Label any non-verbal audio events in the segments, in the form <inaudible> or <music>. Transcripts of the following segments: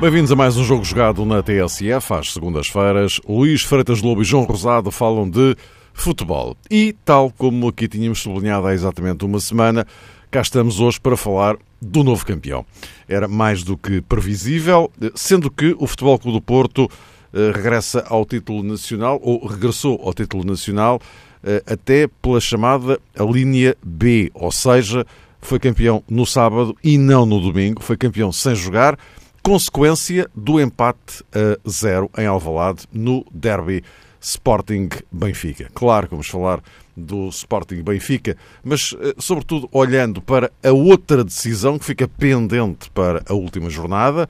Bem-vindos a mais um jogo jogado na TSF às segundas-feiras. Luís Freitas Lobo e João Rosado falam de futebol. E, tal como aqui tínhamos sublinhado há exatamente uma semana, cá estamos hoje para falar do novo campeão. Era mais do que previsível, sendo que o Futebol Clube do Porto eh, regressa ao título nacional, ou regressou ao título nacional, eh, até pela chamada a linha B, ou seja, foi campeão no sábado e não no domingo, foi campeão sem jogar consequência do empate a zero em Alvalade no derby Sporting Benfica. Claro que vamos falar do Sporting Benfica, mas eh, sobretudo olhando para a outra decisão que fica pendente para a última jornada,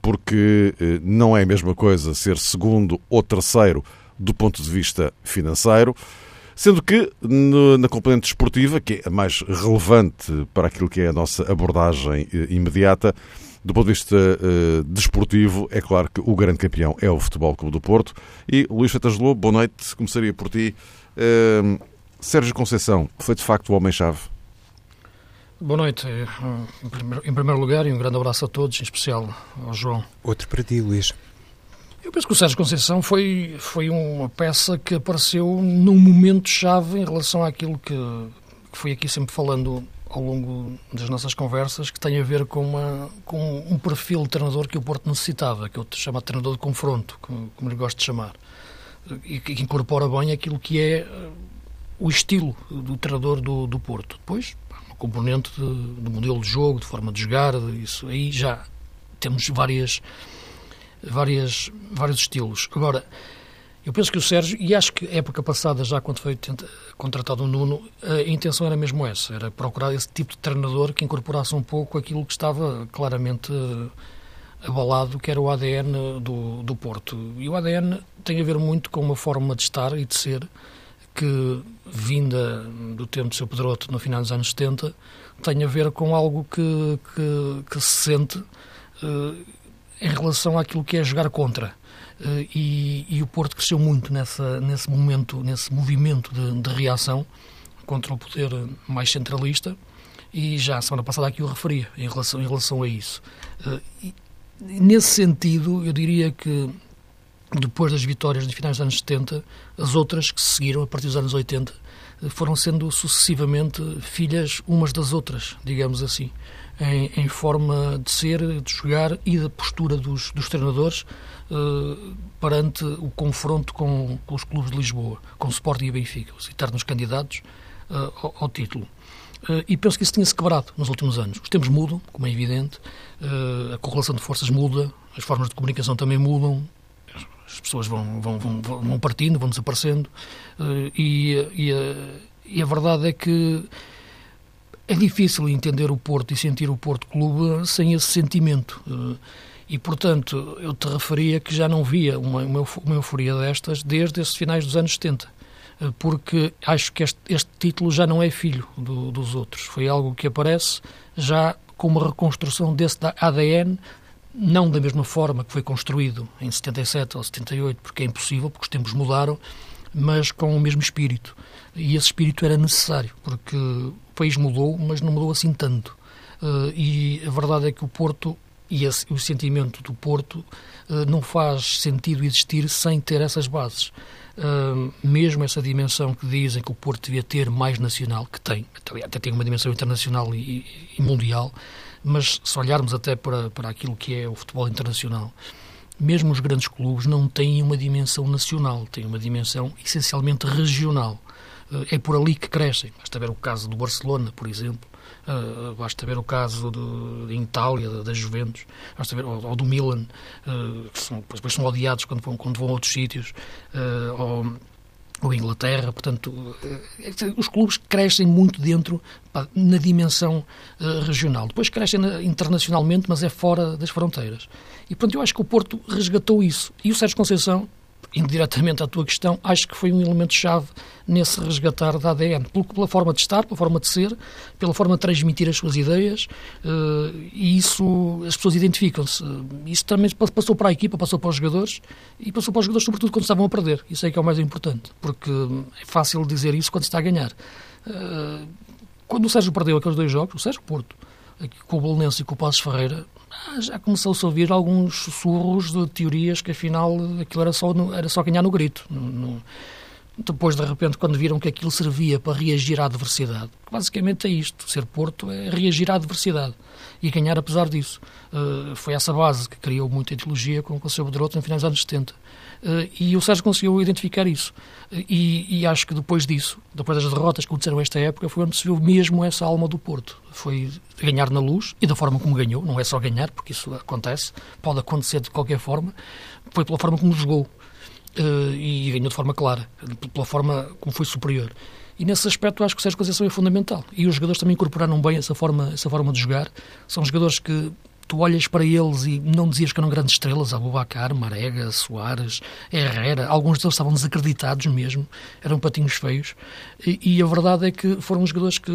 porque eh, não é a mesma coisa ser segundo ou terceiro do ponto de vista financeiro. Sendo que na componente desportiva, que é a mais relevante para aquilo que é a nossa abordagem eh, imediata, do ponto de vista uh, desportivo, é claro que o grande campeão é o Futebol Clube do Porto. E Luís Fetas Lobo, boa noite. Começaria por ti. Uh, Sérgio Conceição foi de facto o homem-chave? Boa noite. Eh, em primeiro lugar, e um grande abraço a todos, em especial ao João. Outro para ti, Luís. Eu penso que o Sérgio Conceição foi, foi uma peça que apareceu num momento-chave em relação àquilo que, que fui aqui sempre falando ao longo das nossas conversas que tem a ver com, uma, com um perfil de treinador que o Porto necessitava, que eu chamo de treinador de confronto, como, como lhe gosto de chamar, e que incorpora bem aquilo que é eh, o estilo do treinador do, do Porto. Depois, uma componente de modelo de jogo, de forma de jogar, isso aí já temos várias, várias, vários estilos. Agora, eu penso que o Sérgio, e acho que época passada, já quando foi contratado o Nuno, a intenção era mesmo essa, era procurar esse tipo de treinador que incorporasse um pouco aquilo que estava claramente eh, abalado, que era o ADN do, do Porto. E o ADN tem a ver muito com uma forma de estar e de ser que, vinda do tempo de seu Pedroto, no final dos anos 70, tem a ver com algo que, que, que se sente uh, em relação àquilo que é jogar contra eh, e, e, o Porto cresceu muito nessa, nesse momento, nesse movimento de, de, reação contra o poder mais centralista e já a semana passada aqui o referia em relação, em relação a isso. Eh, e, nesse sentido, eu diria que depois das vitórias de finais dos anos 70, as outras que se seguiram a partir dos anos 80 eh, foram sendo sucessivamente filhas umas das outras, digamos assim em, em, forma de ser, de jogar e da postura dos, dos treinadores uh, perante o confronto com, com, os clubes de Lisboa, com o Sporting e Benfica, os eternos candidatos uh, ao, ao, título. Uh, e penso que isso tinha-se quebrado nos últimos anos. Os tempos mudam, como é evidente, a correlação de forças muda, as formas de comunicação também mudam, as pessoas vão, vão, vão, vão partindo, vão desaparecendo, e, e, a, e a verdade é que é difícil entender o Porto e sentir o Porto Clube sem esse sentimento. Eh, e, portanto, eu te referia que já não via uma, uma euforia destas desde esses finais dos anos 70 eh, porque acho que este, este título já não é filho do, dos outros. Foi algo que aparece já com uma reconstrução desse ADN, não da mesma forma que foi construído em 77 ou 78, porque é impossível, porque os tempos mudaram, mas com o mesmo espírito. E esse espírito era necessário, porque o país mudou, mas não mudou assim tanto. Uh, e a verdade é que o Porto e o sentimento do Porto uh, não faz sentido existir sem ter essas bases. Uh, mesmo essa dimensão que dizem que o Porto devia ter mais nacional, que tem, até tem uma dimensão internacional e, e mundial, mas se olharmos até para, para aquilo que é o futebol internacional, mesmo os grandes clubes não têm uma dimensão nacional, têm uma dimensão essencialmente regional. Eh, é por ali que crescem. Basta ver o caso do Barcelona, por exemplo. Uh, basta ver o caso de Itália, da, da Juventus, basta ver, ou, ou do Milan, que são, depois são odiados quando quando vão a outros sítios, ou, ou Inglaterra. Portanto, os clubes crescem muito dentro, na dimensão regional. Depois crescem internacionalmente, mas é fora das fronteiras. E, portanto, eu acho que o Porto resgatou isso. E o Sérgio Conceição indiretamente à tua questão, acho que foi um elemento-chave nesse resgatar da ADN, pela forma de estar, pela forma de ser, pela forma de transmitir as suas ideias, uh, e isso as pessoas identificam-se. Isso também passou para a equipa, passou para os jogadores, e passou para os jogadores sobretudo quando estavam a perder. Isso é que é o mais importante, porque é fácil dizer isso quando se está a ganhar. Uh, quando o Sérgio perdeu aqueles dois jogos, o Sérgio Porto, com o Belenense e com o Passos Ferreira, já começou-se a ouvir alguns sussurros de teorias que afinal aquilo era só, era só ganhar no grito. No, no, depois, de repente, quando viram que aquilo servia para reagir à adversidade, basicamente é isto: ser Porto é reagir à adversidade e ganhar apesar disso. Uh, foi essa base que criou muita ideologia com o Conselho Bedroto no final dos anos 70. Uh, e o Sérgio conseguiu identificar isso. Uh, e, e, acho que depois disso, depois das derrotas que aconteceram esta época, foi onde se viu mesmo essa alma do Porto. Foi ganhar na luz e da forma como ganhou, não é só ganhar, porque isso acontece, pode acontecer de qualquer forma, foi pela forma como jogou. Uh, e ganhou de forma clara, pela forma como foi superior. E nesse aspecto acho que o Sérgio Conceição é fundamental. E os jogadores também incorporaram bem essa forma, essa forma de jogar. São jogadores que tu olhas para eles e não dizias que eram grandes estrelas, Abubacar, Marega, Soares, Herrera, alguns deles estavam desacreditados mesmo, eram patinhos feios, e, e a verdade é que foram jogadores que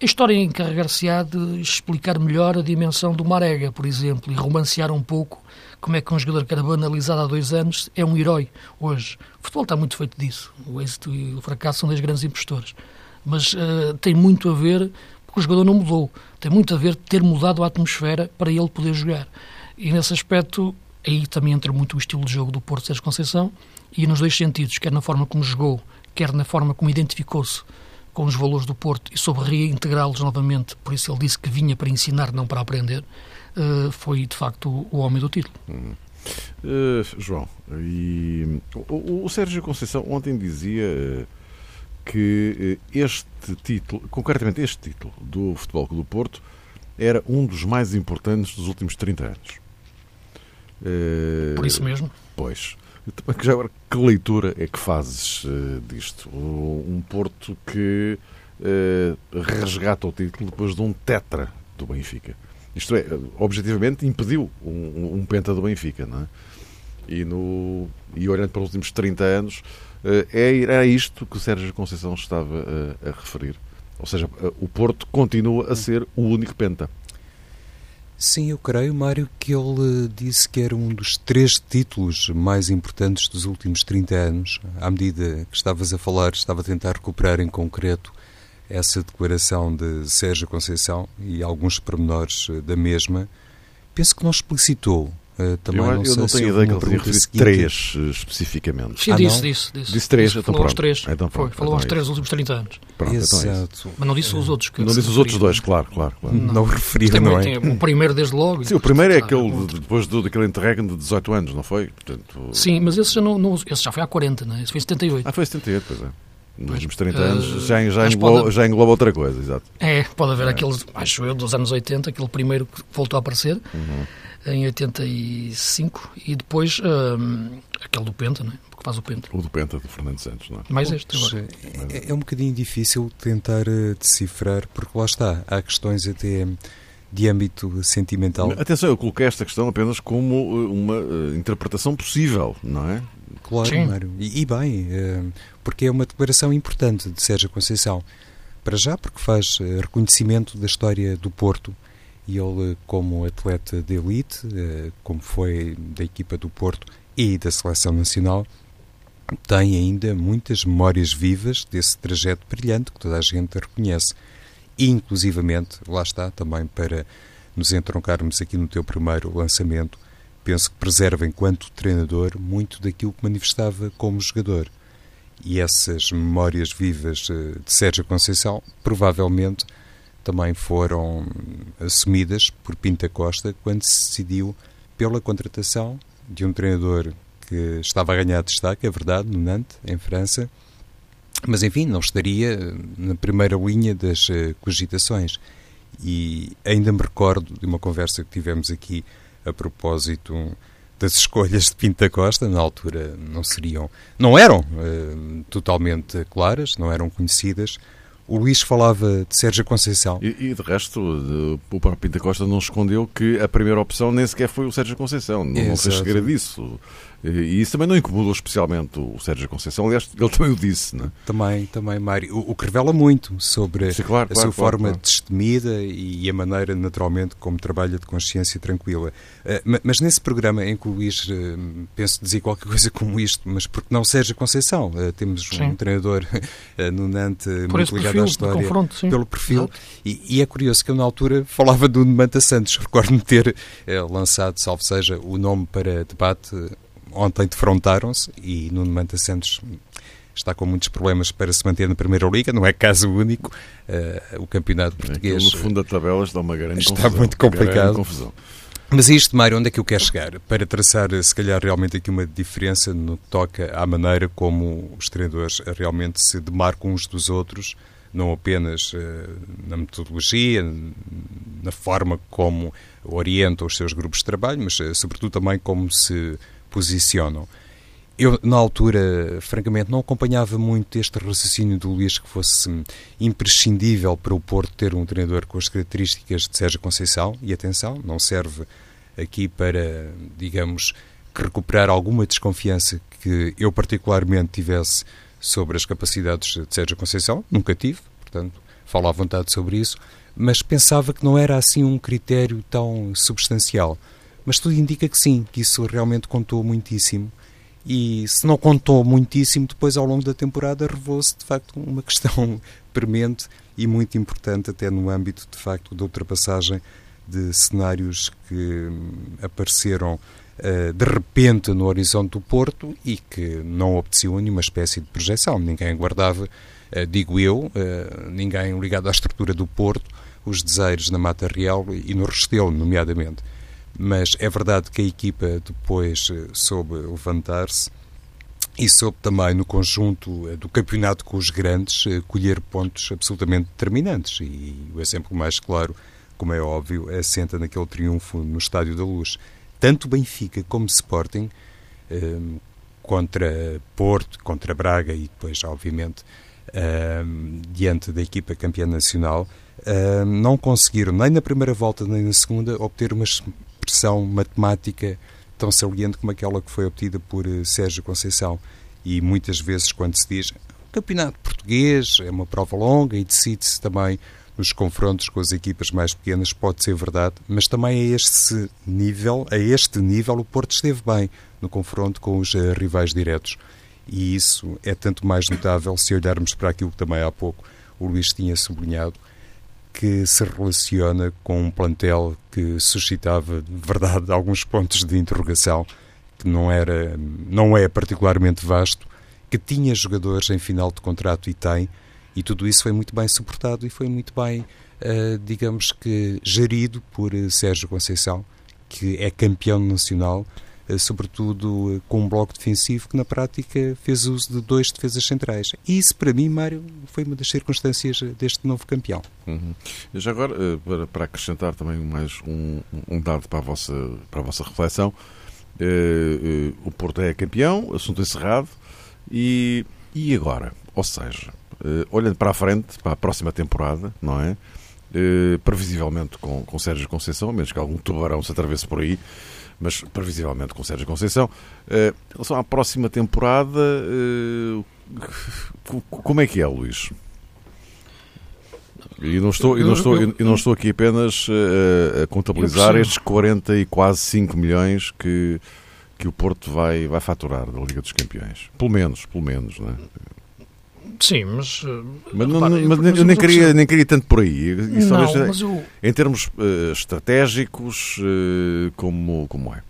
a história encarregar-se-á de explicar melhor a dimensão do Marega, por exemplo, e romancear um pouco como é que um jogador que era banalizado há dois anos é um herói hoje. O futebol está muito feito disso. O êxito e o fracasso são das grandes impostores. Mas uh, tem muito a ver porque o jogador não mudou. Tem muito a ver ter mudado a atmosfera para ele poder jogar. E nesse aspecto, aí também entra muito o estilo de jogo do Porto Sérgio Conceição e nos dois sentidos, quer na forma como jogou, quer na forma como identificou-se com os valores do Porto e soube reintegrá-los novamente, por isso ele disse que vinha para ensinar, não para aprender, uh, foi de facto o, homem do título. Uh, João, e o, o, Sérgio Conceição ontem dizia eh, que este título, concretamente este título do Futebol Clube do Porto, era um dos mais importantes dos últimos 30 anos. Por isso mesmo? Pois. Já agora, que leitura é que fazes uh, disto? Um Porto que uh, resgata o título depois de um tetra do Benfica. Isto é, objetivamente impediu um, um penta do Benfica, não é? E, no, e olhando para os últimos 30 anos, é, era isto que Sérgio Conceição estava a referir. Ou seja, o Porto continua a ser o único penta. Sim, eu creio, Mário, que ele disse que era um dos três títulos mais importantes dos últimos 30 anos. À medida que estavas a falar, estava a tentar recuperar em concreto essa declaração de Sérgio Conceição e alguns pormenores da mesma. Penso que não explicitou Uh, também eu não, eu não tenho ideia que ele referido três uh, especificamente. Sim, ah, disse, disse, disse. Disse três, então falou pronto. aos três. Então, Foi, falou aos então é três nos últimos 30 anos. Pronto, Exato. Então é Mas não disse os outros. Que não disse os outros dois, claro, claro. claro. Não, não referiu, não é? o primeiro desde logo. Sim, o primeiro é aquele depois do, daquele interregno de 18 anos, não foi? Portanto, Sim, mas esse já, não, não, esse já foi há 40, não é? Esse foi em 78. Ah, foi em 78, pois é nos últimos 30 anos já, já, engloba, pode... já engloba outra coisa, exato. É, pode haver é. aqueles, acho eu, dos anos 80, aquele primeiro que voltou a aparecer. Uhum em 85 e depois um, aquele do Penta, não é? Porque faz o Penta. O do Penta, do Fernando Santos, não é? Mais este agora. É, é um bocadinho difícil tentar uh, decifrar, porque lá está, há questões até de âmbito sentimental. Atenção, eu coloquei esta questão apenas como uh, uma uh, interpretação possível, não é? Claro, Sim. Mário. E, e bem, porque é uma declaração importante de Sérgio Conceição. Para já, porque faz reconhecimento da história do Porto, e ele, como atleta de elite, eh, como foi da equipa do Porto e da seleção nacional, tem ainda muitas memórias vivas desse trajeto brilhante que toda a gente reconhece. E, inclusivamente, lá está, também para nos entroncarmos aqui no teu primeiro lançamento, penso que preserva, enquanto treinador, muito daquilo que manifestava como jogador. E essas memórias vivas eh, de Sérgio Conceição, provavelmente, também foram assumidas por Pinta Costa quando se decidiu pela contratação de um treinador que estava a ganhar destaque, é verdade, no Nantes, em França, mas enfim, não estaria na primeira linha das uh, cogitações. E ainda me recordo de uma conversa que tivemos aqui a propósito das escolhas de Pinta Costa, na altura não seriam, não eram uh, totalmente claras, não eram conhecidas, o Luís falava de Sérgio Conceição. E, e de resto, o próprio Pinta Costa não escondeu que a primeira opção nem sequer foi o Sérgio Conceição. Não, não fez segredo disso. E isso também não incomodou especialmente o Sérgio Conceição. Aliás, ele também o disse, não é? Também, também, Mário. O, o que revela muito sobre Sim, claro, a claro, sua claro, forma claro. destemida e a maneira, naturalmente, como trabalha de consciência tranquila. Ma- Mas nesse programa em que o Luís, eh, penso dizer qualquer <laughs> coisa como isto, mas porque não Sérgio Conceição? Eh, Temos um Sim. treinador <laughs> eh, no Nantes Por muito ligado perfil à história. confronto, sim. Pelo perfil. E, e é curioso que eu, na altura, falava do Manta Santos. <laughs> Recordo-me ter lançado, salvo seja, o nome para debate. Ontem defrontaram-se e Nuno Manta Santos está com muitos problemas para se manter na Primeira Liga, não é caso único. Eh, o campeonato Aquilo português. no fundo da tabela está uma grande Está confusão. muito complicado. Mas isto, Mário, onde é que eu quero chegar? Para traçar, se calhar, realmente aqui uma diferença no que toca à maneira como os treinadores realmente se demarcam uns dos outros, não apenas eh, na metodologia, na forma como orientam os seus grupos de trabalho, mas, eh, sobretudo, também como se posicionam. Eu, na altura, francamente, não acompanhava muito este raciocínio do Luís que fosse imprescindível para o Porto ter um treinador com as características de Sérgio Conceição. E atenção, não serve aqui para, digamos, recuperar alguma desconfiança que eu particularmente tivesse sobre as capacidades de Sérgio Conceição. Nunca tive, portanto, falo à vontade sobre isso. Mas pensava que não era assim um critério tão substancial. Mas tudo indica que sim, que isso realmente contou muitíssimo. E se não contou muitíssimo, depois ao longo da temporada revelou-se de facto uma <laughs> questão premente e muito importante, até no âmbito de facto da ultrapassagem de cenários que hum, apareceram eh, de repente no horizonte do Porto e que não obteciam nenhuma espécie de projeção. Ninguém guardava, eh, digo eu, eh, ninguém ligado à estrutura do Porto, os desejos na Mata Real e no Restelo, nomeadamente mas é verdade que a equipa depois eh, soube levantar-se e soube também no conjunto eh, do campeonato com os grandes eh, colher pontos absolutamente determinantes e o exemplo mais claro, como é óbvio, assenta naquele triunfo no Estádio da Luz. Tanto Benfica como Sporting eh, contra Porto, contra Braga e depois, obviamente, eh, diante da equipa campeã nacional, eh, não conseguiram, nem na primeira volta nem na segunda, obter uma expressão matemática tão saliente como aquela que foi obtida por eh, Sérgio Conceição. E muitas vezes, quando se diz o campeonato português é uma prova longa e decide-se também nos confrontos com as equipas mais pequenas, pode ser verdade, mas também a este nível, a este nível, o Porto esteve bem no confronto com os eh, rivais diretos. E isso é tanto mais notável se olharmos para aquilo que também há pouco o Luís tinha sublinhado, que se relaciona com um plantel que suscitava, de verdade, alguns pontos de interrogação, que não, era, não é particularmente vasto, que tinha jogadores em final de contrato e tem, e tudo isso foi muito bem suportado e foi muito bem, uh, digamos que, gerido por uh, Sérgio Conceição, que é campeão nacional, sobretudo com um bloco defensivo que na prática fez uso de dois defesas centrais. E isso, para mim, Mário, foi uma das circunstâncias deste novo campeão. Uhum. Já agora, eh, para, para, acrescentar também mais um, um, dado para a vossa, para a vossa reflexão, eh, o Porto é campeão, assunto encerrado, e, e agora? Ou seja, eh, olhando para a frente, para a próxima temporada, não é? previsivelmente com, com Sérgio Conceição, a menos que algum tubarão se atravesse por aí, mas previsivelmente com Sérgio Conceição. Uh, em relação à próxima temporada, uh, como é que é, Luís? E não estou, eu não estou, eu não estou aqui apenas uh, a contabilizar estes 40 e quase 5 milhões que, que o Porto vai, vai faturar da Liga dos Campeões. Pelo menos, pelo menos, não é? Sim, mas. Mas, não, repara, mas eu, eu nem, queria, nem queria tanto por aí. Isso não, talvez, mas eu... Em termos uh, estratégicos, uh, como, como é?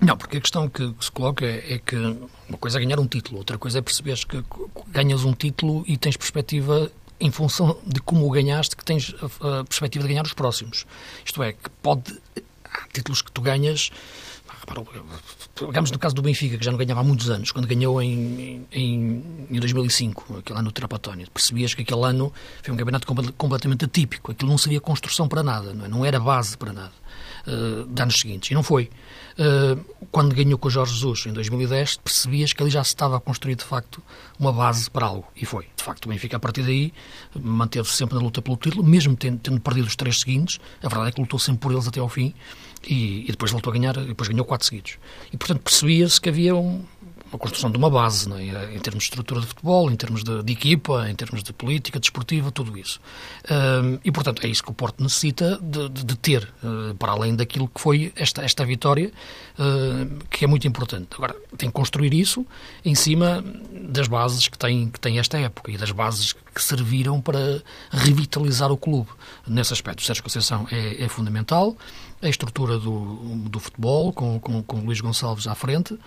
Não, porque a questão que, se coloca é, é, que uma coisa é ganhar um título, outra coisa é perceberes que ganhas um título e tens perspectiva em função de como o ganhaste, que tens a, a perspectiva de ganhar os próximos. Isto é, que pode. Há títulos que tu ganhas. Pegamos no caso do Benfica, que já não ganhava há muitos anos, quando ganhou em, em, em 2005, aquele ano do Trapatónio. Percebias que aquele ano foi um campeonato completamente atípico. Aquilo não seria construção para nada, não, é? não era base para nada uh, de anos seguintes. E não foi. Uh, quando ganhou com o Jorge Jesus em 2010, percebias que ali já se estava a construir de facto uma base para algo. E foi. De facto, o Benfica, a partir daí, manteve-se sempre na luta pelo título, mesmo tendo, tendo, perdido os três seguintes. A verdade é que lutou sempre por eles até ao fim. E, e, depois voltou a ganhar, depois ganhou quatro seguidos. E, portanto, percebia-se que havia um, uma construção de uma base, é? em termos de estrutura de futebol, em termos de, de, equipa, em termos de política desportiva, tudo isso. E, portanto, é isso que o Porto necessita de, de, de ter, uh, para além daquilo que foi esta, esta vitória, uh, que é muito importante. Agora, tem que construir isso em cima das bases que tem, que tem esta época e das bases que serviram para revitalizar o clube. Nesse aspecto, o Sérgio Conceição é, é fundamental, a estrutura do, do futebol, com, com, com Luís Gonçalves à frente,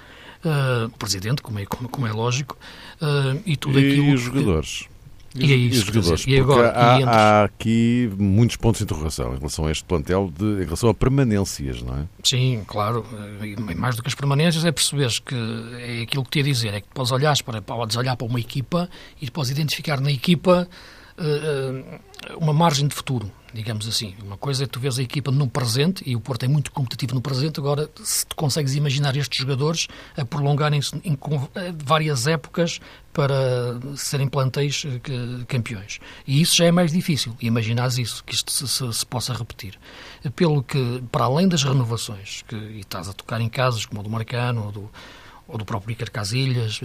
uh, presidente, como é, como, como é lógico, uh, e tudo aquilo. E os jogadores? E, e é isso, e jogadores, dizer, e agora, há, e há, aqui muitos pontos de interrogação em relação a este plantel, de, em relação a permanências, não é? Sim, claro. E mais do que as permanências é perceberes que é aquilo que te ia dizer, é que podes olhar para, podes olhar para uma equipa e podes identificar na equipa uh, uma margem de futuro digamos assim. Uma coisa é tu vês a equipa no presente, e o Porto é muito competitivo no presente, agora se tu consegues imaginar estes jogadores a prolongarem-se em várias épocas para serem plantéis eh, campeões. E isso já é mais difícil, imaginar isso, que isto se, se, se, possa repetir. Pelo que, para além das renovações, que, e estás a tocar em casos como o do Marcano ou do, ou do próprio Iker Casilhas,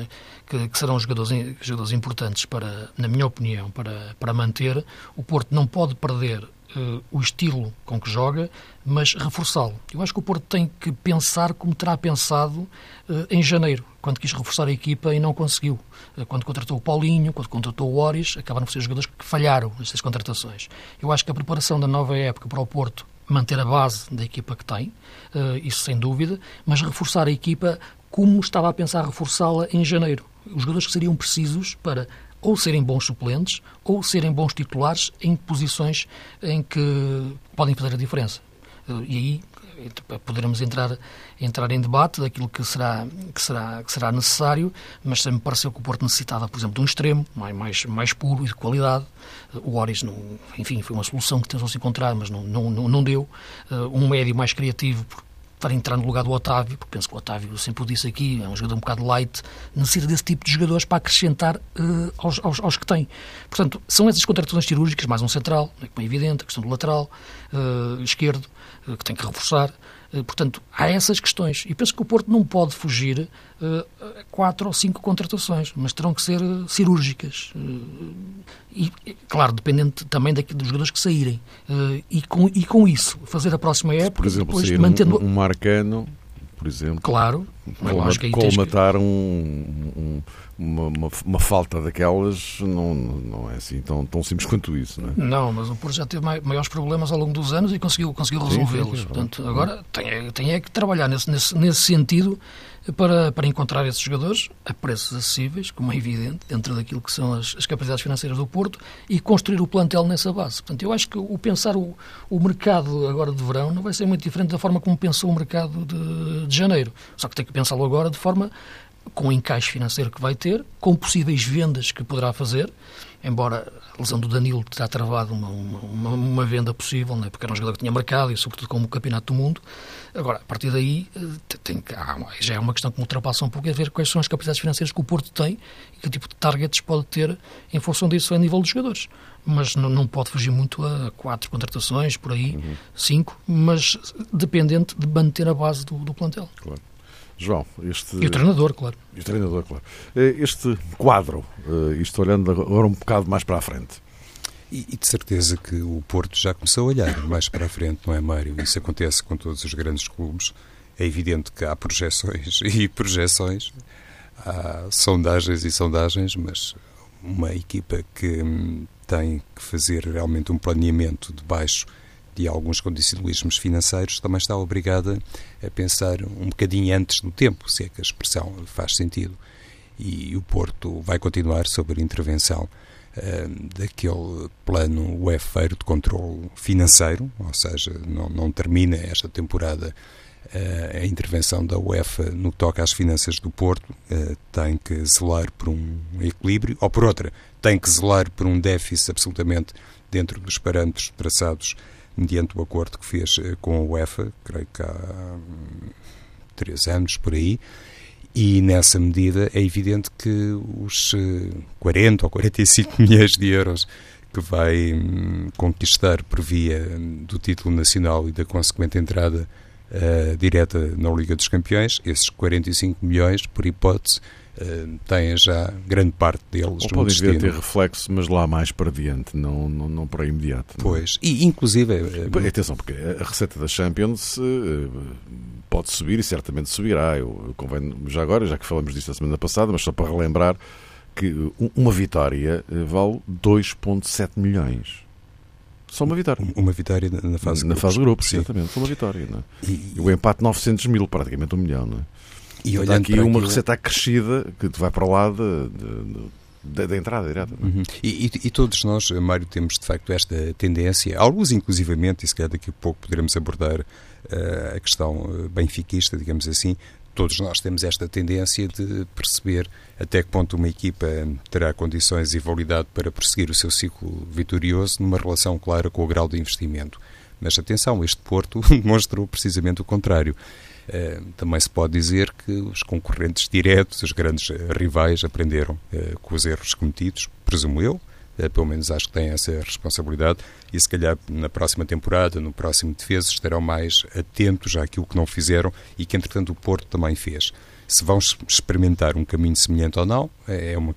que, que, serão jogadores, jogadores importantes para, na minha opinião, para, para manter. O Porto não pode perder uh, o estilo com que joga, mas reforçá-lo. Eu acho que o Porto tem que pensar como terá pensado uh, em janeiro, quando quis reforçar a equipa e não conseguiu. Uh, quando contratou o Paulinho, quando contratou o Oris, acabaram por ser jogadores que falharam nestas contratações. Eu acho que a preparação da nova época para o Porto manter a base da equipa que tem, isso sem dúvida, mas reforçar a equipa como estava a pensar reforçá-la em janeiro. Os jogadores que seriam precisos para ou serem bons suplentes ou serem bons titulares em posições em que podem fazer a diferença. Eh, e aí eh, poderemos entrar, entrar em debate daquilo que será, que, será, que será necessário, mas sempre me pareceu que o Porto necessitava, por exemplo, de um extremo mais, mais, puro e de qualidade. Eh, o Oris, enfim, foi uma solução que tentou-se encontrar, mas não, não, não deu. Um médio mais criativo, para entrar no lugar do Otávio, porque penso que o Otávio, eu sempre o disse aqui, é um jogador um bocado light, necessita desse tipo de jogadores para acrescentar uh, aos, aos, aos, que tem. Portanto, são essas contratações cirúrgicas, mais um central, é como é evidente, a questão do lateral uh, esquerdo, que tem que reforçar. Portanto, há essas questões. E penso que o Porto não pode fugir uh, quatro ou cinco contratações, mas terão que ser cirúrgicas. E, claro, dependente também daqui, dos jogadores que saírem. E, com, e com isso, fazer a próxima época. Por exemplo, depois, mantendo... um, um Marcano, por exemplo. Claro. Colmatar, colmatar que... um, um uma, uma, uma, falta daquelas não, não é assim tão, tão simples quanto isso, não é? Não, mas o Porto já teve maiores problemas ao longo dos anos e conseguiu, conseguiu resolvê-los. Portanto, agora tem, tem é que trabalhar nesse, nesse, nesse sentido para, para encontrar esses jogadores a preços acessíveis, como é evidente, dentro daquilo que são as, as capacidades financeiras do Porto e construir o plantel nessa base. Portanto, eu acho que o pensar o, o mercado agora de verão não vai ser muito diferente da forma como pensou o mercado de, de janeiro. Só que tem que pensá-lo agora de forma com o encaixe financeiro que vai ter, com possíveis vendas que poderá fazer, embora a lesão do Danilo terá travado uma, uma, uma venda possível, né, porque era um jogador que tinha marcado e sobretudo como o Campeonato do Mundo. Agora, a partir daí, eh, tem, já é uma questão que me ultrapassa um pouco, é ver quais são as capacidades financeiras que o Porto tem e que tipo de targets pode ter em função disso a nível dos jogadores. Mas não, não pode fugir muito a quatro contratações, por aí, uhum. cinco, mas dependente de manter a base do, do plantel. Claro. João, este... E o treinador, claro. E o treinador, claro. Eh, este quadro, eh, isto olhando agora um bocado mais para a frente. E, e, de certeza que o Porto já começou a olhar mais para a frente, não é, Mário? Isso acontece com todos os grandes clubes. É evidente que há projeções <laughs> e projeções, há sondagens e sondagens, mas uma equipa que hum, tem que fazer realmente um planeamento de baixo de alguns condicionalismos financeiros, também está obrigada a pensar um bocadinho antes do tempo, se é que a expressão faz sentido. E o Porto vai continuar sobre a intervenção uh, daquele plano UEFeiro de controle financeiro, ou seja, não, não termina esta temporada uh, a intervenção da UEFA no que toca às finanças do Porto, uh, tem que zelar por um equilíbrio, ou por outra, tem que zelar por um déficit absolutamente dentro dos parâmetros traçados mediante o acordo que fez eh, com a UEFA, creio que há hum, três anos por aí, e nessa medida é evidente que os 40 eh, ou 45 <laughs> milhões de euros que vai hum, conquistar por via do título nacional e da consequente entrada uh, direta na Liga dos Campeões, esses 45 milhões, por hipótese, uh, têm já grande parte deles Ou podem vir ter reflexo, mas lá mais para diante, não, não, não para imediato. Não? É? Pois, e inclusive... Uh, Atenção, porque a receita da Champions pode subir e certamente subirá. Eu, convém, já agora, já que falamos disso a semana passada, mas só para relembrar que uma vitória vale 2,7 milhões. Só uma vitória. Uma vitória na fase Na fase de grupos, exatamente. Só uma vitória. É? e, e, o empate 900 mil, praticamente um milhão. Não é? E olhando aqui uma aquilo... receita acrescida que vai para lá de, de, da entrada direta. Uhum. E, e, e, todos nós, Mário, temos de facto esta tendência, alguns inclusivamente, e se calhar daqui a pouco poderemos abordar uh, a questão eh, benfiquista, digamos assim, todos nós temos esta tendência de perceber até que ponto uma equipa terá condições e validade para prosseguir o seu ciclo vitorioso numa relação clara com o grau de investimento. Mas atenção, este Porto <laughs> demonstrou precisamente o contrário. Uh, também se pode dizer que os concorrentes diretos, os grandes rivais, aprenderam uh, com os erros cometidos, presumo eu, pelo menos acho que têm essa responsabilidade, e se calhar na próxima temporada, no próximo defesa, estarão mais atentos àquilo que não fizeram e que entretanto o Porto também fez. Se vão experimentar um caminho semelhante ou não, é, é uma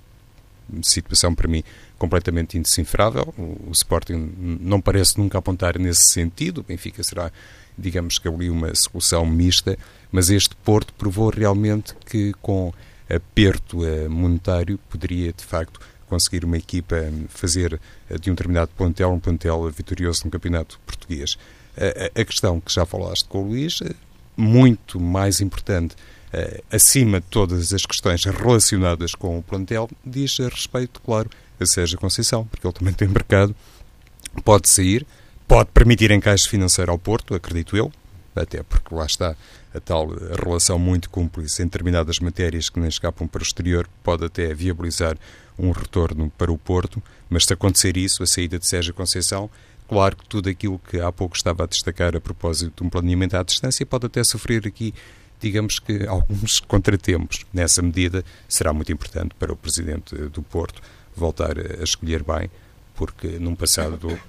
situação para mim completamente indecifrável. O, Sporting não parece nunca apontar nesse sentido. O Benfica será, digamos que ali uma solução mista, mas este Porto provou realmente que com aperto eh, monetário poderia de facto conseguir uma equipa fazer eh, de um determinado plantel um plantel vitorioso no campeonato português. A, a questão que já falaste com o Luís, eh, muito mais importante acima de todas as questões relacionadas com o plantel, diz respeito, claro, a Sérgio Conceição, porque ele também tem mercado, pode sair, pode permitir encaixe financeiro ao Porto, acredito eu, até porque lá está a tal relação muito cúmplice em determinadas matérias que nem escapam para o exterior, pode até viabilizar um retorno para o Porto, mas se acontecer isso, a saída de Sérgio Conceição, claro que tudo aquilo que há pouco estava a destacar a propósito de um planeamento à distância pode até sofrer aqui digamos que <laughs> alguns contratempos. Nessa medida, será muito importante para o Presidente do Porto voltar a escolher bem, porque num passado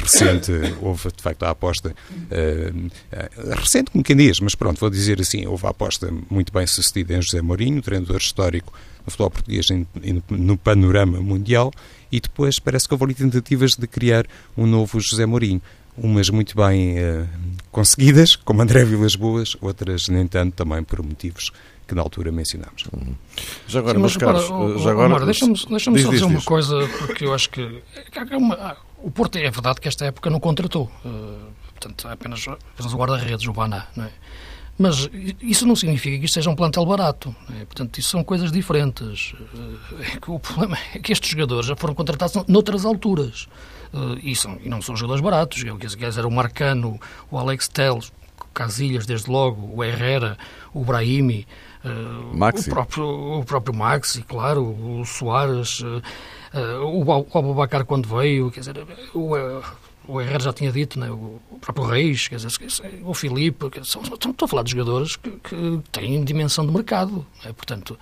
recente houve de facto a aposta uh, recente como quem diz, mas pronto, vou dizer assim, houve a aposta muito bem sucedida em José Mourinho, treinador histórico no futebol português no panorama mundial e depois parece que houve ali tentativas de criar um novo José Mourinho umas muito bem uh, conseguidas, como André Vilas Boas, outras nem tanto, também por motivos que na altura mencionámos. Uhum. Já agora, Sim, meus caros, para, já agora... deixa-me deixa só dizer uma coisa, porque eu acho que é uma, o Porto, é verdade que esta época não contratou, uh, portanto, é apenas, apenas o guarda-redes, o Baná, não é? Mas isso não significa que isto seja um plantel barato. É? Portanto, isso são coisas diferentes. É o <laughs> problema é que estes jogadores já foram contratados noutras alturas. Uh, e, são, e não são jogadores baratos. Eu, quer dizer, o Marcano, o Alex Telles, o Casilhas, desde logo, o Herrera, o Brahimi, uh, o, próprio, o próprio Maxi, claro, o Soares, uh, o, o Abubacar quando veio, quer dizer, o, o Herrera já tinha dito, né, o próprio Reis, quer dizer, o Filipe, estou a falar de jogadores que, que têm dimensão de mercado. Né, portanto,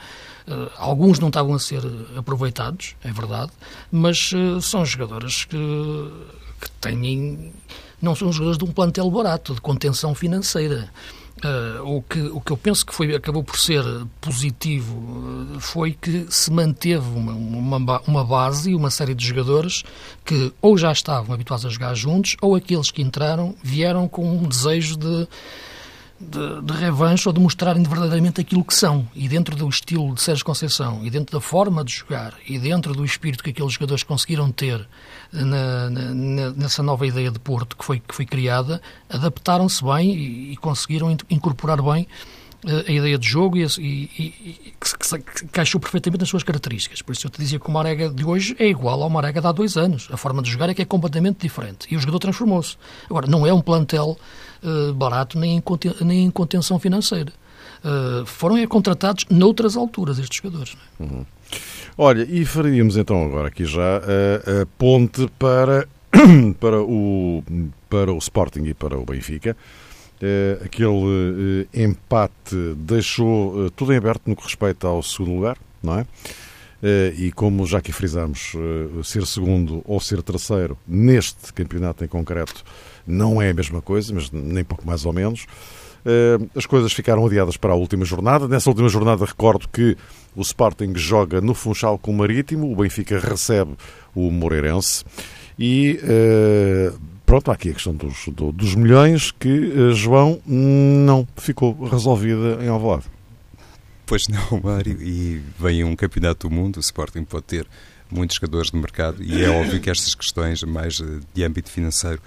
uh, alguns não estavam a ser aproveitados, é verdade, mas uh, são jogadores que, que têm. não são jogadores de um plantel barato, de contenção financeira. Uh, o, que, o que eu penso que foi, acabou por ser positivo uh, foi que se manteve uma, uma, uma, base e uma série de jogadores que ou já estavam habituados a jogar juntos ou aqueles que entraram vieram com um desejo de, de, de revanche ou de mostrarem verdadeiramente aquilo que são. E dentro do estilo de Sérgio Conceição, e dentro da forma de jogar, e dentro do espírito que aqueles jogadores conseguiram ter na, na, nessa nova ideia de Porto que foi, que foi criada, adaptaram-se bem e, e, conseguiram incorporar bem uh, a ideia de jogo e, e, e que, perfeitamente nas suas características. Por isso eu te dizia que o Marega de hoje é igual ao Marega de há dois anos. A forma de jogar é que é completamente diferente. E o jogador transformou-se. Agora, não é um plantel uh, barato nem em, nem em contenção financeira. Uh, foram é, contratados noutras alturas estes jogadores. É? Uhum. Olha, e faríamos então agora aqui já a, a ponte para, <coughs> para, o, para o Sporting e para o Benfica. Uh, aquele uh, empate deixou tudo em aberto no que respeita ao segundo lugar, não é? E como já aqui frisamos, ser segundo ou ser terceiro neste campeonato em concreto não é a mesma coisa, mas nem pouco mais ou menos. As coisas ficaram adiadas para a última jornada. Nessa última jornada, recordo que o Sporting joga no Funchal com o Marítimo, o Benfica recebe o Moreirense. E pronto, há aqui a questão dos, dos milhões que, João, não ficou resolvida em Alvalade. Pois não, <laughs> Mário, e vem um campeonato do mundo, o Sporting pode ter muitos jogadores de mercado e é óbvio que estas questões mais de âmbito financeiro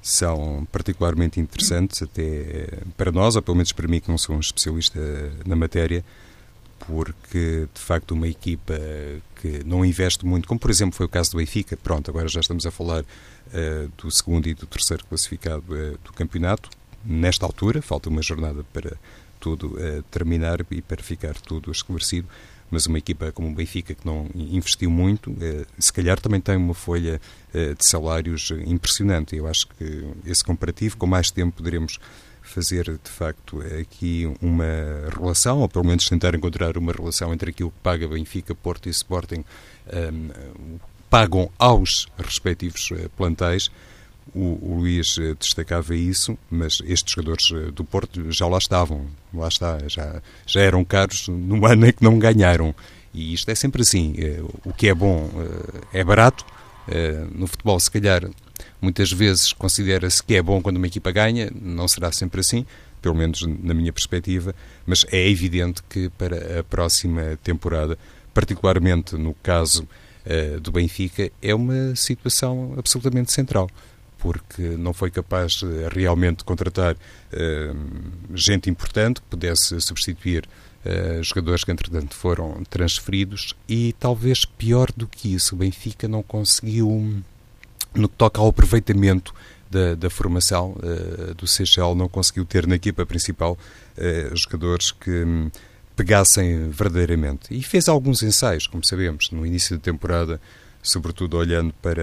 são particularmente interessantes até para nós, ou pelo menos para mim que não sou um especialista na matéria, porque de facto uma equipa que não investe muito, como por exemplo foi o caso do Benfica, pronto, agora já estamos a falar uh, do segundo e do terceiro classificado uh, do campeonato, nesta altura, falta uma jornada para tudo uh, terminar e para ficar tudo esclarecido, mas uma equipa como o Benfica que não investiu muito, se calhar também tem uma folha de salários impressionante. Eu acho que esse comparativo, com mais tempo, poderemos fazer de facto aqui uma relação, ou pelo menos tentar encontrar uma relação entre aquilo que paga Benfica, Porto e Sporting, um, pagam aos respectivos eh, plantéis. O, o, Luís eh, destacava isso, mas estes jogadores eh, do Porto já lá estavam, lá está, já, já eram caros no ano em que não ganharam. E isto é sempre assim. O que é bom é barato. No futebol, se calhar, Muitas vezes considera-se que é bom quando uma equipa ganha, não será sempre assim, pelo menos na minha perspectiva, mas é evidente que para a próxima temporada, particularmente no caso do Benfica, é uma situação absolutamente central porque não foi capaz realmente de contratar uh, gente importante que pudesse substituir uh, jogadores que, entretanto, foram transferidos e, talvez pior do que isso, o Benfica não conseguiu no que toca ao aproveitamento da, da formação uh, do Seychelles, não conseguiu ter na equipa principal uh, jogadores que pegassem verdadeiramente. E fez alguns ensaios, como sabemos, no início da temporada, sobretudo olhando para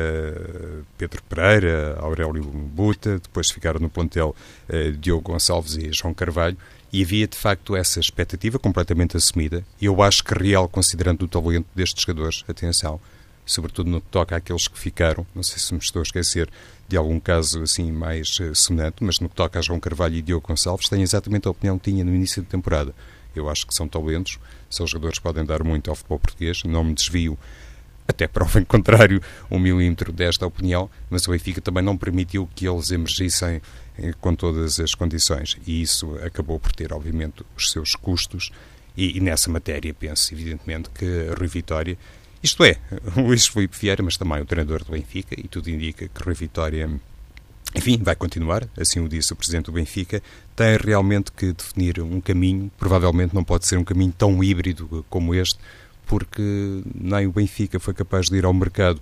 Pedro Pereira, Aurélio Buta, depois ficaram no plantel uh, Diogo Gonçalves e João Carvalho, e havia de facto essa expectativa completamente assumida. E eu acho que real, considerando o talento destes jogadores, atenção, sobretudo no que toca àqueles que ficaram. Não sei se me estou a esquecer de algum caso assim mais uh, sonante, mas no que toca a João Carvalho e Diogo Gonçalves, tenho exatamente a opinião que tinha no início da temporada. Eu acho que são talentos, são jogadores que podem dar muito ao futebol português, não me desvio até prova em contrário, um milímetro desta opinião, mas o Benfica também não permitiu que eles emergissem eh, com todas as condições. E isso acabou por ter, obviamente, os seus custos. E, e nessa matéria, penso, evidentemente, que Rui Vitória isto é, <laughs> o Luís Filipe Vieira, mas também o treinador do Benfica, e tudo indica que Rui Vitória, enfim, vai continuar, assim o disse o presidente do Benfica, tem realmente que definir um caminho, provavelmente não pode ser um caminho tão híbrido como este, porque nem o Benfica foi capaz de ir ao mercado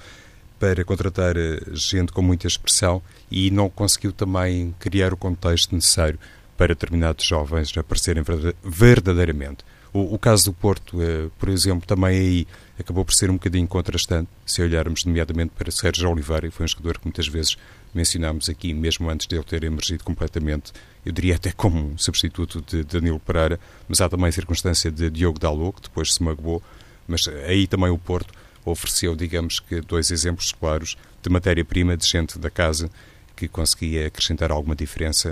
para contratar eh, gente com muita expressão e não conseguiu também criar o contexto necessário para determinados jovens aparecerem verdadeiramente. O, o caso do Porto, eh, por exemplo, também aí acabou por ser um bocadinho contrastante, se olharmos nomeadamente para Sérgio Oliveira, que foi um jogador que muitas vezes mencionámos aqui, mesmo antes de ele ter emergido completamente, eu diria até como um substituto de Danilo Pereira, mas há também a circunstância de Diogo Dalot, que depois se magoou, mas aí também o Porto ofereceu, digamos que, dois exemplos claros de matéria-prima de gente da casa que conseguia acrescentar alguma diferença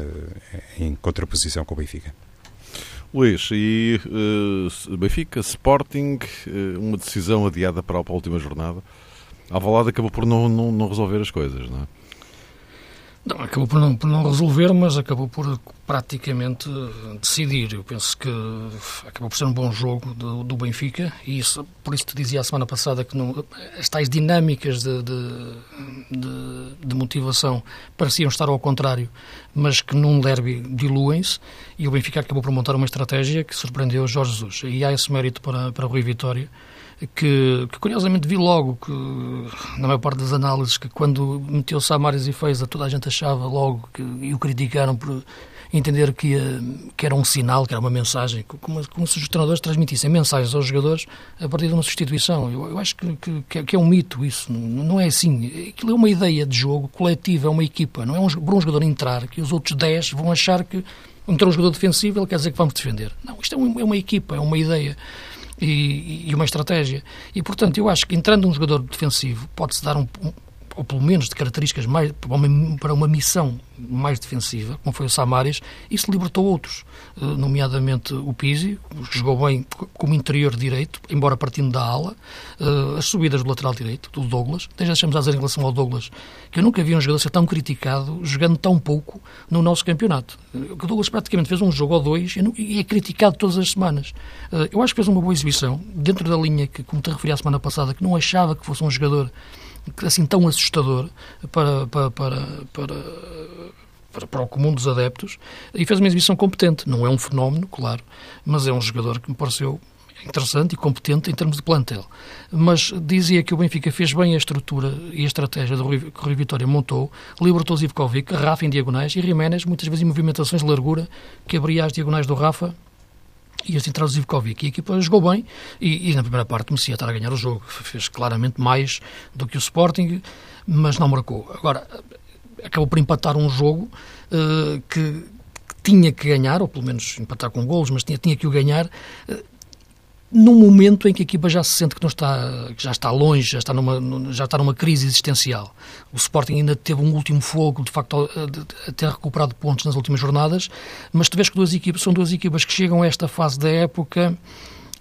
eh, em contraposição com o Benfica. Luís, e uh, Benfica, Sporting, uh, uma decisão adiada para a última jornada. A Valada acabou por não, não, não resolver as coisas, não é? Não, acabou por não, por não resolver, mas acabou por praticamente decidir. Eu penso que acabou por ser um bom jogo do, do Benfica e isso, por isso te dizia a semana passada que não, as tais dinâmicas de, de, de, de motivação pareciam estar ao contrário, mas que num derby diluem-se e o Benfica acabou por montar uma estratégia que surpreendeu Jorge Jesus. E há esse mérito para, para Rui Vitória que, que, curiosamente vi logo que, na maior parte das análises, que quando meteu Samaris e Feza, toda a gente achava logo que, e o criticaram por entender que, que era um sinal, que era uma mensagem, como, como se os treinadores transmitissem mensagens aos jogadores a partir de uma substituição. Eu, eu acho que, que, que, é um mito isso, não, é assim. Aquilo é uma ideia de jogo coletiva, é uma equipa, não é um, por um jogador entrar que os outros 10 vão achar que entrou um jogador defensivo, ele quer dizer que vamos defender. Não, isto é, um, é uma equipa, é uma ideia. E, e, uma estratégia. E, portanto, eu acho que entrando um jogador defensivo pode-se dar um, um ou pelo menos de características mais para uma, para uma missão mais defensiva, como foi o Samaris, isso libertou outros, eh, nomeadamente o Pizzi, que jogou bem como interior direito, embora partindo da ala, eh, as subidas do lateral direito, do Douglas. Desde deixamos a dizer em relação ao Douglas, que eu nunca vi um jogador ser tão criticado jogando tão pouco no nosso campeonato. O Douglas praticamente fez um jogo ou dois e é criticado todas as semanas. Eh, eu acho que fez uma boa exibição, dentro da linha que, como te referi a semana passada, que não achava que fosse um jogador assim tão assustador para, para, para, para, para, o comum dos adeptos e fez uma exibição competente. Não é um fenómeno, claro, mas é um jogador que me pareceu interessante e competente em termos de plantel. Mas dizia que o Benfica fez bem a estrutura e a estratégia do Rui, que o Rui Vitória montou, libertou Zivkovic, Rafa em diagonais e Jiménez, muitas vezes em movimentações de largura, que abria as diagonais do Rafa e assim traz o Zivkovic. E a equipa jogou bem e, e, na primeira parte merecia estar a ganhar o jogo. Fez claramente mais do que o Sporting, mas não marcou. Agora, acabou por empatar um jogo uh, que, que, tinha que ganhar, ou pelo menos empatar com golos, mas tinha, tinha que o ganhar. Uh, num momento em que a equipa já se sente que não está, que já está longe, já está numa, já está numa crise existencial. O Sporting ainda teve um último fogo, de facto, a, ter recuperado pontos nas últimas jornadas, mas tu vês que duas equipas, são duas equipas que chegam a esta fase da época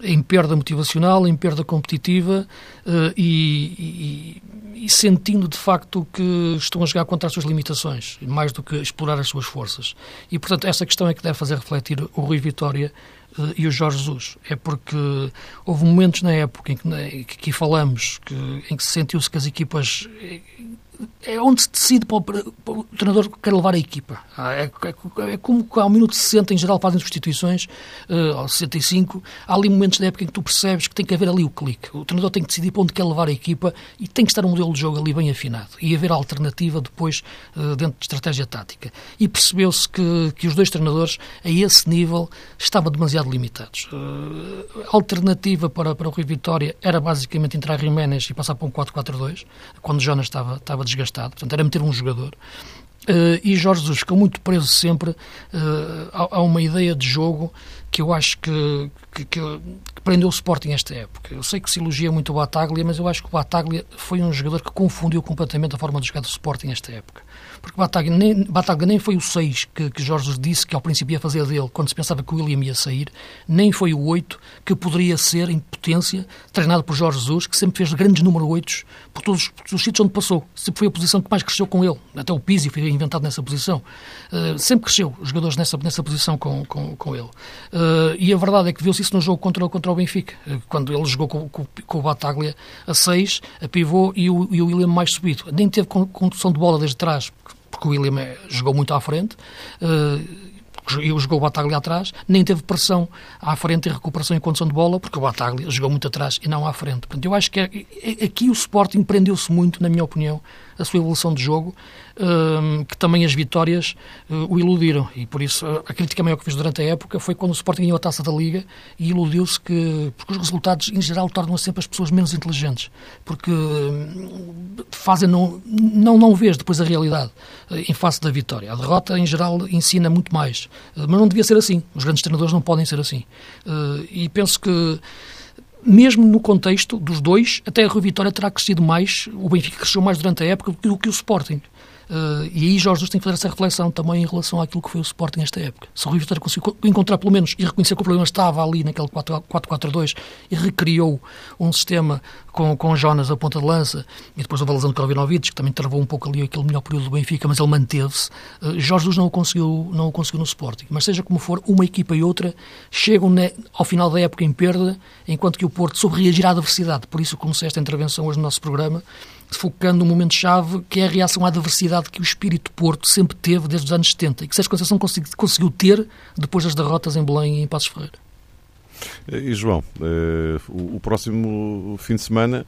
em perda motivacional, em perda competitiva uh, e, e, e, sentindo de facto que estão a jogar contra as suas limitações, mais do que explorar as suas forças. E, portanto, essa questão é que deve fazer refletir o Rui Vitória uh, e o Jorge Jesus. É porque houve momentos na época em que, que falamos que, em que se sentiu-se que as equipas é onde se decide para o, para o treinador que quer levar a equipa. Ah, é, é, é, como ao minuto 60, em geral, fazem substituições, uh, ao 65. Há ali momentos da época em que tu percebes que tem que haver ali o clique. O treinador tem que decidir para onde quer levar a equipa e tem que estar um modelo de jogo ali bem afinado. E haver alternativa depois uh, dentro de estratégia tática. E percebeu-se que, que os dois treinadores, a esse nível, estavam demasiado limitados. Uh, alternativa para, para o Rio Vitória era basicamente entrar Jiménez e passar para um 4-4-2, quando Jonas estava, estava desgastado, portanto era meter um jogador. Uh, e Jorge Jesus ficou muito preso sempre uh, a, a, uma ideia de jogo que eu acho que, que, que, que, prendeu o Sporting esta época. Eu sei que se elogia muito o Bataglia, mas eu acho que o Bataglia foi um jogador que confundiu completamente a forma de jogar do Sporting esta época porque Bataglia nem, Bataglia nem foi o 6 que, que Jorge disse que ao princípio ia fazer dele quando se pensava que o William ia sair, nem foi o 8 que poderia ser, em potência, treinado por Jorge Jesus, que sempre fez grandes número 8 por todos, por todos os sítios onde passou. Sempre foi a posição que mais cresceu com ele. Até o Pizzi foi inventado nessa posição. Uh, sempre cresceu os jogadores nessa, nessa posição com, com, com ele. Uh, e a verdade é que viu-se isso no jogo contra, contra o Benfica, uh, quando ele jogou com, com, com, o Bataglia a 6, a pivô e o, e o William mais subido. Nem teve condução de bola desde trás, porque o William é, jogou muito à frente, uh, jogou o Bataglia atrás, nem teve pressão à frente e recuperação em condição de bola, porque o Bataglia jogou muito atrás e não à frente. Portanto, eu acho que é, é, aqui o Sporting prendeu-se muito, na minha opinião, a sua evolução de jogo, um, que também as vitórias uh, o iludiram. E por isso a crítica maior que fiz durante a época foi quando o Sporting ganhou a taça da Liga e iludiu-se que. Porque os resultados, em geral, tornam sempre as pessoas menos inteligentes. Porque um, fazem. Não, não, não vês depois a realidade uh, em face da vitória. A derrota, em geral, ensina muito mais. Mas não devia ser assim. Os grandes treinadores não podem ser assim. e penso que mesmo no contexto dos dois, até a Rui Vitória terá crescido mais, o Benfica cresceu mais durante a época do que o Sporting. Uh, e aí Jorge Jesus tem que fazer essa reflexão também em relação àquilo que foi o Sporting nesta época. Se o Rui Vitória conseguiu encontrar pelo menos e reconhecer que o problema estava ali naquele 4-4-2 e recriou um sistema com, com Jonas a ponta de lança e depois o Valazão Krovinovic, que também travou um pouco ali aquele melhor período do Benfica, mas ele manteve-se. Uh, Jorge Jesus não o, conseguiu, não o conseguiu no Sporting. Mas seja como for, uma equipa e outra chegam ao final da época em perda, enquanto que o Porto soube reagir à adversidade. Por isso comecei esta intervenção hoje no nosso programa focando no momento-chave, que é a reação à adversidade que o espírito Porto sempre teve desde os anos 70 e que Sérgio Conceição conseguiu, ter depois das derrotas em Belém e em Passos Ferreira. E João, eh, o próximo fim de semana,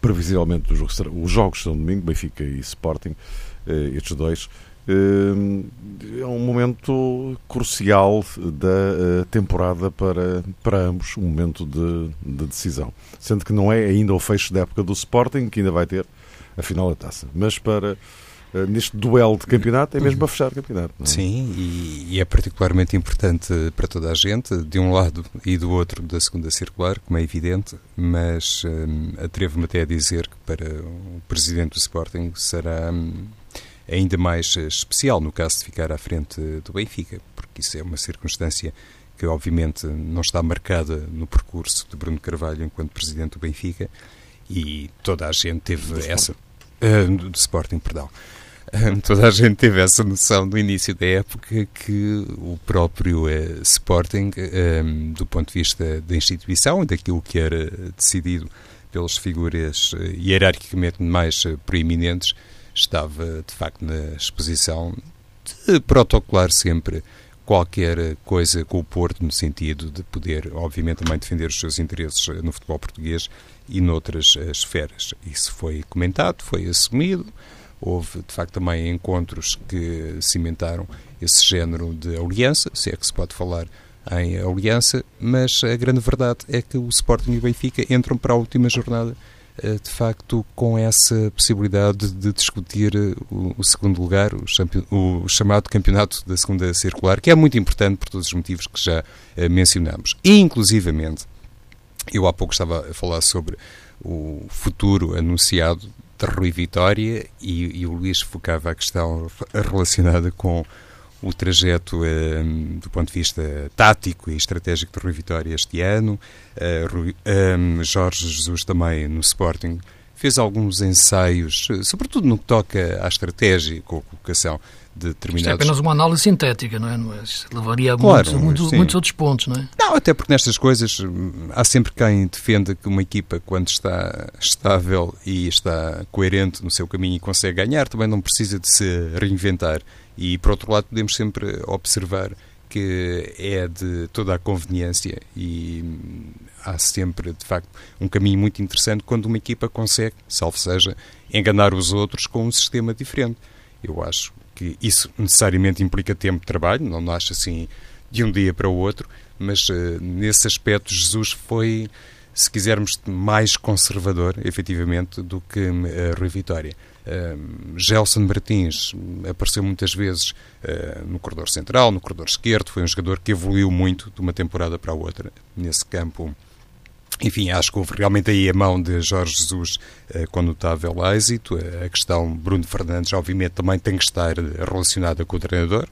previsivelmente os jogos são domingo, Benfica e Sporting, eh, estes dois, é um momento crucial da eh, temporada para, para ambos, um momento de, de, decisão. Sendo que não é ainda o fecho da época do Sporting, que ainda vai ter a final da taça, mas para, uh, neste duelo de campeonato é mesmo para fechar o campeonato. É? Sim, e, e, é particularmente importante para toda a gente, de um lado e do outro da segunda circular, como é evidente, mas hum, atrevo-me até a dizer que para o presidente do Sporting será hum, ainda mais especial no caso de ficar à frente do Benfica, porque isso é uma circunstância que obviamente não está marcada no percurso de Bruno Carvalho enquanto presidente do Benfica e toda a gente teve do essa uh, do Sporting, perdão. Uh, toda a gente teve essa noção no início da época que o próprio uh, Sporting, do ponto de vista da instituição e daquilo que era decidido pelas figuras hierarquicamente mais proeminentes, estava de facto na exposição de protocolar sempre qualquer coisa com o Porto, no sentido de poder, obviamente, também defender os seus interesses no futebol português e noutras eh, esferas. Isso foi comentado, foi assumido. Houve, de facto, também encontros que cimentaram esse género de aliança, se é que se pode falar em aliança, mas a grande verdade é que o Sporting e o Benfica entram para a última jornada eh, de facto, com essa possibilidade de discutir eh, o, segundo lugar, o, o, chamado campeonato da segunda circular, que é muito importante por todos os motivos que já eh, mencionamos. E, inclusivamente, eu há pouco estava a falar sobre o futuro anunciado de Rui Vitória e, e o Luís focava a questão relacionada com o trajeto eh, do ponto de vista tático e estratégico de Rui Vitória este ano. Uh, Rui, um, Jorge Jesus também no Sporting fez alguns ensaios, sobretudo no que toca à estratégia com a colocação de determinados... Isto é apenas uma análise sintética, não é? É? Levaria a claro, muitos, muitos, muitos, outros pontos, não é? Não, até porque nestas coisas hum, há sempre quem defenda que uma equipa, quando está estável e está coerente no seu caminho e consegue ganhar, também não precisa de se reinventar. E, por outro lado, podemos sempre observar que é de toda a conveniência e há sempre, de facto, um caminho muito interessante quando uma equipa consegue, salvo seja, enganar os outros com um sistema diferente. Eu acho que isso necessariamente implica tempo de trabalho, não nasce assim de um dia para o outro, mas uh, nesse aspecto Jesus foi, se quisermos, mais conservador, efetivamente, do que uh, Rui Vitória. Uh, Gelson Martins apareceu muitas vezes uh, no corredor central, no corredor esquerdo, foi um jogador que evoluiu muito de uma temporada para a outra nesse campo. Enfim, acho que houve realmente aí a mão de Jorge Jesus uh, com notável êxito. A questão Bruno Fernandes, obviamente, também tem que estar relacionada com o treinador.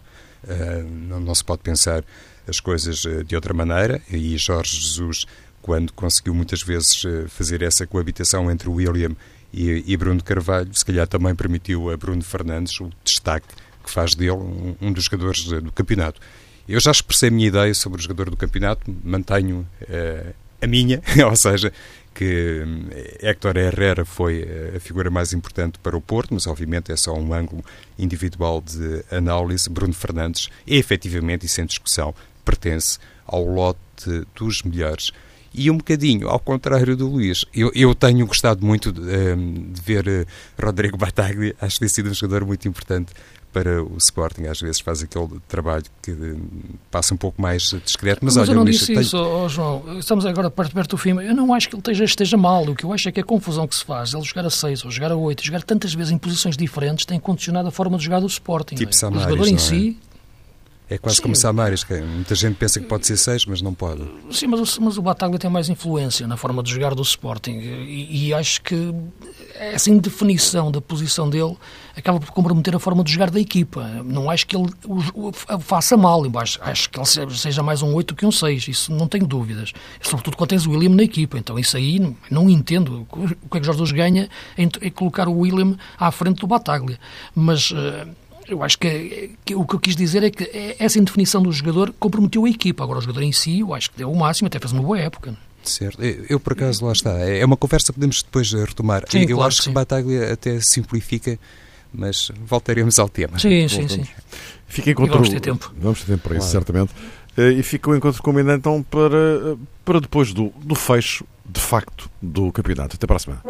Não, não, se pode pensar as coisas de outra maneira. E Jorge Jesus, quando conseguiu muitas vezes fazer essa coabitação entre o William e, e, Bruno Carvalho, se calhar também permitiu a Bruno Fernandes o destaque que faz dele um, um dos jogadores do campeonato. Eu já expressei a minha ideia sobre o jogador do campeonato, mantenho uh, a minha, <laughs> ou seja, que eh, Héctor Herrera foi eh, a figura mais importante para o Porto, mas obviamente é só um ângulo individual de análise. Bruno Fernandes, efetivamente e sem discussão, pertence ao lote dos melhores. E um bocadinho, ao contrário do Luís, eu, eu tenho gostado muito de, ehm, de ver uh, Rodrigo Bataglia, acho que tem sido um jogador muito importante para o Sporting, às vezes faz aquele trabalho que hum, passa um pouco mais discreto. Mas, mas olha, eu não Luís, disse isso, oh, João. Estamos agora perto, perto do fim. Eu não acho que ele esteja, esteja mal. O que eu acho é que a confusão que se faz, ele jogar a 6 ou jogar a 8, jogar tantas vezes em posições diferentes, tem condicionado a forma de jogar do Sporting. Tipo é? o jogador em é? si é quase Sim. como Samaris, que muita gente pensa que pode ser seis, mas não pode. Sim, mas o, mas o Bataglia tem mais influência na forma de jogar do Sporting e, e, acho que essa indefinição da posição dele acaba por comprometer a forma de jogar da equipa. Não acho que ele o, o faça mal, acho, acho que ele seja mais um 8 que um 6, isso não tenho dúvidas. Sobretudo quando tens o William na equipa, então isso aí não, não entendo o que é que Jorge Jesus ganha em, em, colocar o William à frente do Bataglia. Mas... Uh, eu acho que, que, o que eu quis dizer é que essa indefinição do jogador comprometeu a equipa. Agora, o jogador em si, eu acho que deu o máximo, até fez uma boa época. Certo. Eu, por acaso, lá está. É uma conversa que podemos depois retomar. Sim, eu claro acho que, que Bataglia até simplifica, mas voltaremos ao tema. Sim, sim, sim. Fica encontro... vamos ter tempo. Vamos ter tempo para isso, claro. certamente. Eh, e fica o encontro combinado então para, eh, para depois do, do fecho, de facto, do campeonato. Até para a semana.